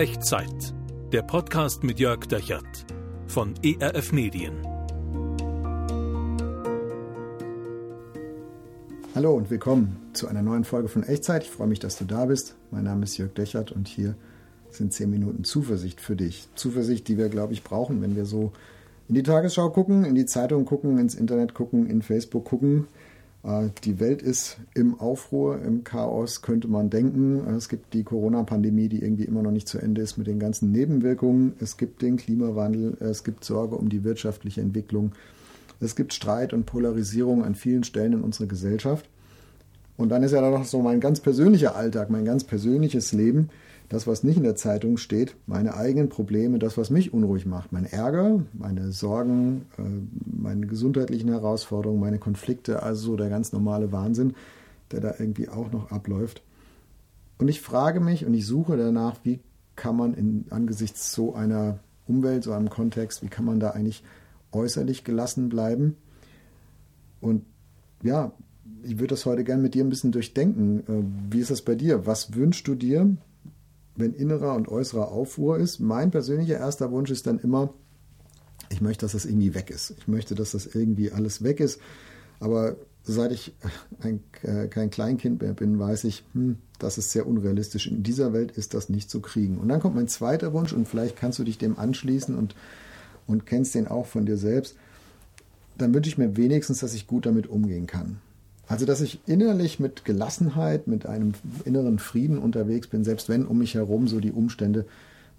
Echtzeit. Der Podcast mit Jörg Dechert von ERF Medien. Hallo und willkommen zu einer neuen Folge von Echtzeit. Ich freue mich, dass du da bist. Mein Name ist Jörg Dechert und hier sind 10 Minuten Zuversicht für dich. Zuversicht, die wir, glaube ich, brauchen, wenn wir so in die Tagesschau gucken, in die Zeitung gucken, ins Internet gucken, in Facebook gucken. Äh, die Welt ist im Aufruhr, im Chaos, könnte man denken. Es gibt die Corona-Pandemie, die irgendwie immer noch nicht zu Ende ist mit den ganzen Nebenwirkungen. Es gibt den Klimawandel, es gibt Sorge um die wirtschaftliche Entwicklung. Es gibt Streit und Polarisierung an vielen Stellen in unserer Gesellschaft. Und dann ist ja noch so mein ganz persönlicher Alltag, mein ganz persönliches Leben das, was nicht in der Zeitung steht, meine eigenen Probleme, das, was mich unruhig macht, mein Ärger, meine Sorgen, äh, meine gesundheitlichen Herausforderungen, meine Konflikte, also so der ganz normale Wahnsinn, der da irgendwie auch noch abläuft. Und ich frage mich und ich suche danach, wie kann man in, angesichts so einer Umwelt, so einem Kontext, wie kann man da eigentlich äußerlich gelassen bleiben? Und ja, ich würde das heute gerne mit dir ein bisschen durchdenken. Äh, wie ist das bei dir? Was wünschst du dir? Wenn innerer und äußerer Aufruhr ist. Mein persönlicher erster Wunsch ist dann immer, ich möchte, dass das irgendwie weg ist. Ich möchte, dass das irgendwie alles weg ist. Aber seit ich ein, äh, kein Kleinkind mehr bin, weiß ich, hm, das ist sehr unrealistisch. In dieser Welt ist das nicht zu kriegen. Und dann kommt mein zweiter Wunsch und vielleicht kannst du dich dem anschließen und, und kennst den auch von dir selbst. Dann wünsche ich mir wenigstens, dass ich gut damit umgehen kann. Also, dass ich innerlich mit Gelassenheit, mit einem inneren Frieden unterwegs bin, selbst wenn um mich herum so die Umstände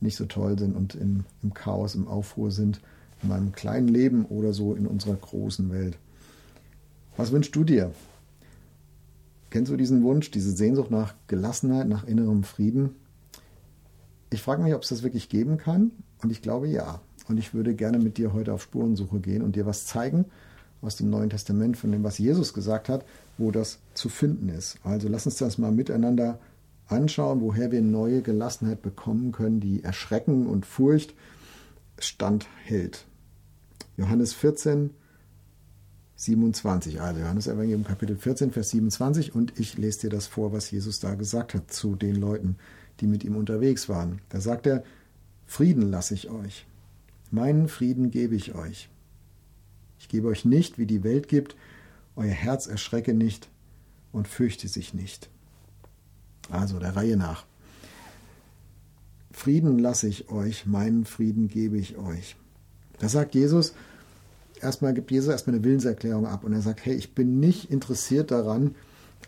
nicht so toll sind und im, im Chaos, im Aufruhr sind, in meinem kleinen Leben oder so in unserer großen Welt. Was wünschst du dir? Kennst du diesen Wunsch, diese Sehnsucht nach Gelassenheit, nach innerem Frieden? Ich frage mich, ob es das wirklich geben kann und ich glaube ja. Und ich würde gerne mit dir heute auf Spurensuche gehen und dir was zeigen, aus dem Neuen Testament, von dem, was Jesus gesagt hat, wo das zu finden ist. Also lass uns das mal miteinander anschauen, woher wir neue Gelassenheit bekommen können, die Erschrecken und Furcht standhält. Johannes 14, 27, also Johannes Evangelium Kapitel 14, Vers 27 und ich lese dir das vor, was Jesus da gesagt hat zu den Leuten, die mit ihm unterwegs waren. Da sagt er, Frieden lasse ich euch, meinen Frieden gebe ich euch. Ich gebe euch nicht, wie die Welt gibt, euer Herz erschrecke nicht und fürchte sich nicht. Also der Reihe nach. Frieden lasse ich euch, meinen Frieden gebe ich euch. Da sagt Jesus, erstmal gibt Jesus erstmal eine Willenserklärung ab und er sagt, hey, ich bin nicht interessiert daran,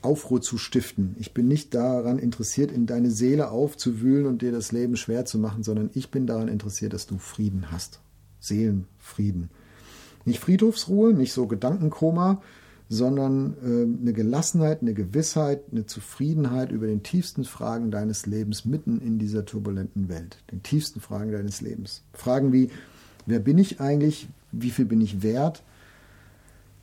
Aufruhr zu stiften. Ich bin nicht daran interessiert, in deine Seele aufzuwühlen und dir das Leben schwer zu machen, sondern ich bin daran interessiert, dass du Frieden hast. Seelenfrieden. Nicht Friedhofsruhe, nicht so Gedankenkoma, sondern äh, eine Gelassenheit, eine Gewissheit, eine Zufriedenheit über den tiefsten Fragen deines Lebens mitten in dieser turbulenten Welt. Den tiefsten Fragen deines Lebens. Fragen wie, wer bin ich eigentlich? Wie viel bin ich wert?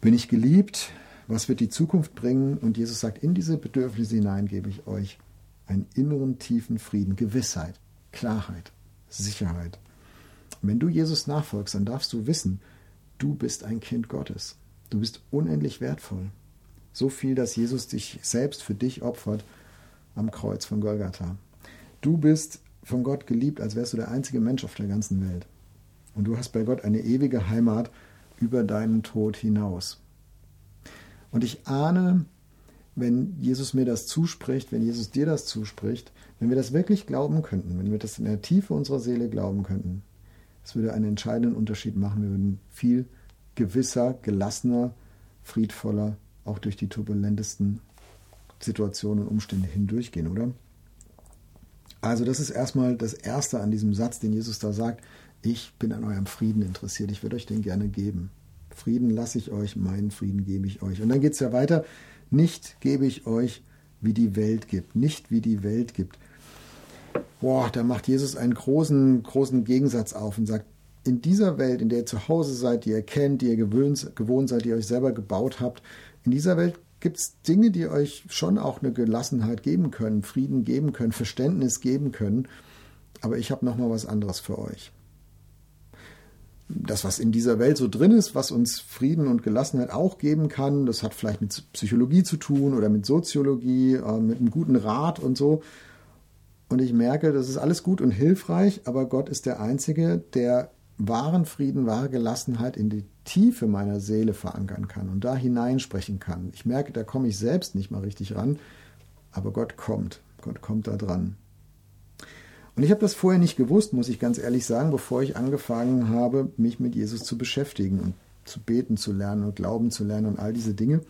Bin ich geliebt? Was wird die Zukunft bringen? Und Jesus sagt, in diese Bedürfnisse hinein gebe ich euch einen inneren tiefen Frieden, Gewissheit, Klarheit, Sicherheit. Wenn du Jesus nachfolgst, dann darfst du wissen, Du bist ein Kind Gottes. Du bist unendlich wertvoll. So viel, dass Jesus dich selbst für dich opfert am Kreuz von Golgatha. Du bist von Gott geliebt, als wärst du der einzige Mensch auf der ganzen Welt. Und du hast bei Gott eine ewige Heimat über deinen Tod hinaus. Und ich ahne, wenn Jesus mir das zuspricht, wenn Jesus dir das zuspricht, wenn wir das wirklich glauben könnten, wenn wir das in der Tiefe unserer Seele glauben könnten, es würde einen entscheidenden Unterschied machen. Wir würden viel gewisser, gelassener, friedvoller, auch durch die turbulentesten Situationen und Umstände hindurchgehen, oder? Also das ist erstmal das Erste an diesem Satz, den Jesus da sagt. Ich bin an eurem Frieden interessiert. Ich würde euch den gerne geben. Frieden lasse ich euch, meinen Frieden gebe ich euch. Und dann geht es ja weiter. Nicht gebe ich euch, wie die Welt gibt. Nicht wie die Welt gibt boah, da macht Jesus einen großen, großen Gegensatz auf und sagt, in dieser Welt, in der ihr zu Hause seid, die ihr kennt, die ihr gewöhnt, gewohnt seid, die ihr euch selber gebaut habt, in dieser Welt gibt es Dinge, die euch schon auch eine Gelassenheit geben können, Frieden geben können, Verständnis geben können. Aber ich habe nochmal was anderes für euch. Das, was in dieser Welt so drin ist, was uns Frieden und Gelassenheit auch geben kann, das hat vielleicht mit Psychologie zu tun oder mit Soziologie, äh, mit einem guten Rat und so. Und ich merke, das ist alles gut und hilfreich, aber Gott ist der Einzige, der wahren Frieden, wahre Gelassenheit in die Tiefe meiner Seele verankern kann und da hineinsprechen kann. Ich merke, da komme ich selbst nicht mal richtig ran, aber Gott kommt. Gott kommt da dran. Und ich habe das vorher nicht gewusst, muss ich ganz ehrlich sagen, bevor ich angefangen habe, mich mit Jesus zu beschäftigen und zu beten zu lernen und glauben zu lernen und all diese Dinge.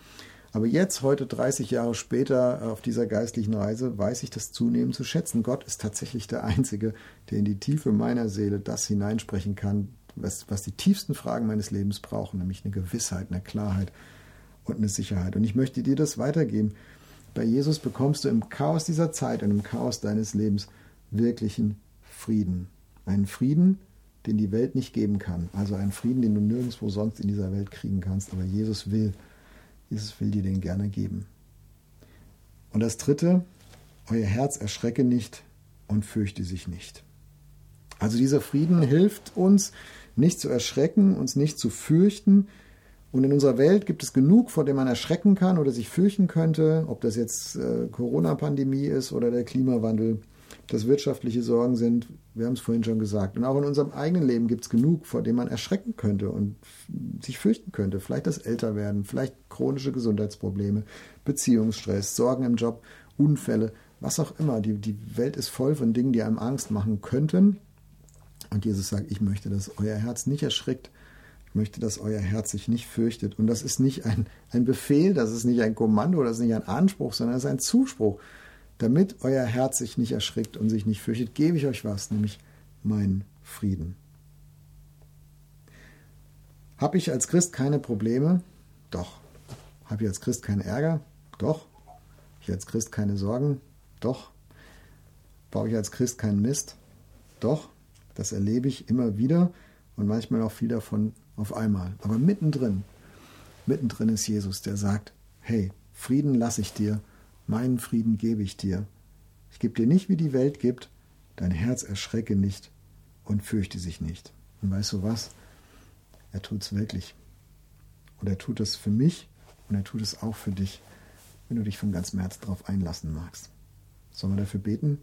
Aber jetzt, heute 30 Jahre später auf dieser geistlichen Reise, weiß ich das zunehmend zu schätzen. Gott ist tatsächlich der Einzige, der in die Tiefe meiner Seele das hineinsprechen kann, was, was die tiefsten Fragen meines Lebens brauchen, nämlich eine Gewissheit, eine Klarheit und eine Sicherheit. Und ich möchte dir das weitergeben. Bei Jesus bekommst du im Chaos dieser Zeit und im Chaos deines Lebens wirklichen Frieden. Einen Frieden, den die Welt nicht geben kann. Also einen Frieden, den du nirgendwo sonst in dieser Welt kriegen kannst. Aber Jesus will, Jesus will dir den gerne geben. Und das Dritte, euer Herz erschrecke nicht und fürchte sich nicht. Also dieser Frieden hilft uns, nicht zu erschrecken, uns nicht zu fürchten. Und in unserer Welt gibt es genug, vor dem man erschrecken kann oder sich fürchten könnte, ob das jetzt äh, Corona-Pandemie ist oder der Klimawandel dass wirtschaftliche Sorgen sind, wir haben es vorhin schon gesagt. Und auch in unserem eigenen Leben gibt es genug, vor dem man erschrecken könnte und sich fürchten könnte. Vielleicht das Älterwerden, vielleicht chronische Gesundheitsprobleme, Beziehungsstress, Sorgen im Job, Unfälle, was auch immer. Die, die Welt ist voll von Dingen, die einem Angst machen könnten. Und Jesus sagt, ich möchte, dass euer Herz nicht erschrickt. Ich möchte, dass euer Herz sich nicht fürchtet. Und das ist nicht ein, ein Befehl, das ist nicht ein Kommando, das ist nicht ein Anspruch, sondern das ist ein Zuspruch. Damit euer Herz sich nicht erschrickt und sich nicht fürchtet, gebe ich euch was, nämlich meinen Frieden. Habe ich als Christ keine Probleme? Doch. Habe ich als Christ keinen Ärger? Doch. Habe ich als Christ keine Sorgen? Doch. Baue ich als Christ keinen Mist? Doch. Das erlebe ich immer wieder und manchmal auch viel davon auf einmal. Aber mittendrin, mittendrin ist Jesus, der sagt, hey, Frieden lasse ich dir meinen Frieden gebe ich dir. Ich gebe dir nicht, wie die Welt gibt, dein Herz erschrecke nicht und fürchte sich nicht. Und weißt du was? Er tut es wirklich. Und er tut es für mich und er tut es auch für dich, wenn du dich von ganzem Herzen darauf einlassen magst. Sollen wir dafür beten?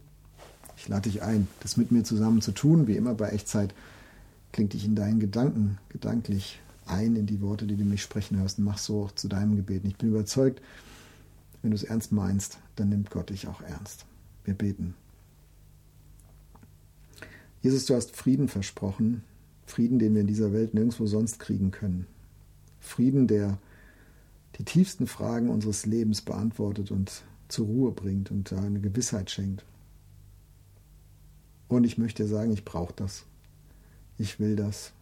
Ich lade dich ein, das mit mir zusammen zu tun. Wie immer bei Echtzeit klingt dich in deinen Gedanken gedanklich ein in die Worte, die du mich sprechen hörst. Mach so auch zu deinem Gebeten. Ich bin überzeugt, wenn du es ernst meinst, dann nimmt Gott dich auch ernst. Wir beten. Jesus, du hast Frieden versprochen, Frieden, den wir in dieser Welt nirgendwo sonst kriegen können. Frieden, der die tiefsten Fragen unseres Lebens beantwortet und zur Ruhe bringt und eine Gewissheit schenkt. Und ich möchte sagen, ich brauche das. Ich will das.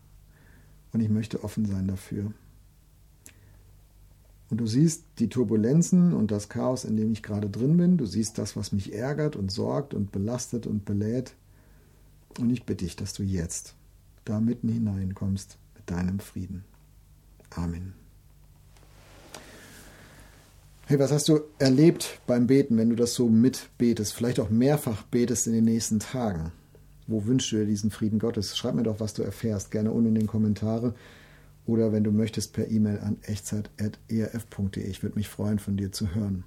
Und ich möchte offen sein dafür. Und du siehst die Turbulenzen und das Chaos, in dem ich gerade drin bin. Du siehst das, was mich ärgert und sorgt und belastet und belädt. Und ich bitte dich, dass du jetzt da mitten hineinkommst mit deinem Frieden. Amen. Hey, was hast du erlebt beim Beten, wenn du das so mitbetest? Vielleicht auch mehrfach betest in den nächsten Tagen. Wo wünschst du dir diesen Frieden Gottes? Schreib mir doch, was du erfährst. Gerne unten in den Kommentare oder wenn du möchtest per E-Mail an echtzeit.erf.de. Ich würde mich freuen, von dir zu hören.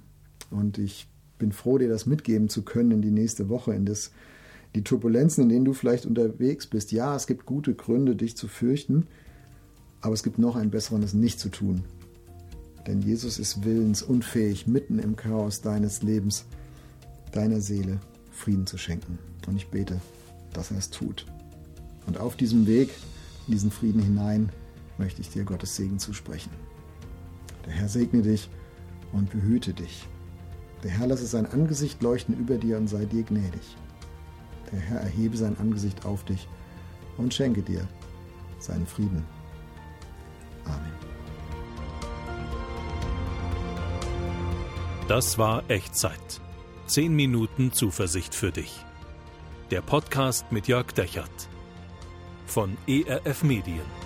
Und ich bin froh, dir das mitgeben zu können in die nächste Woche, in das, die Turbulenzen, in denen du vielleicht unterwegs bist. Ja, es gibt gute Gründe, dich zu fürchten, aber es gibt noch einen besseren, es nicht zu tun. Denn Jesus ist willensunfähig, mitten im Chaos deines Lebens, deiner Seele Frieden zu schenken. Und ich bete, dass er es tut. Und auf diesem Weg, in diesen Frieden hinein, möchte ich dir Gottes Segen zusprechen. Der Herr segne dich und behüte dich. Der Herr lasse sein Angesicht leuchten über dir und sei dir gnädig. Der Herr erhebe sein Angesicht auf dich und schenke dir seinen Frieden. Amen. Das war Echtzeit. Zehn Minuten Zuversicht für dich. Der Podcast mit Jörg Dechert von ERF Medien.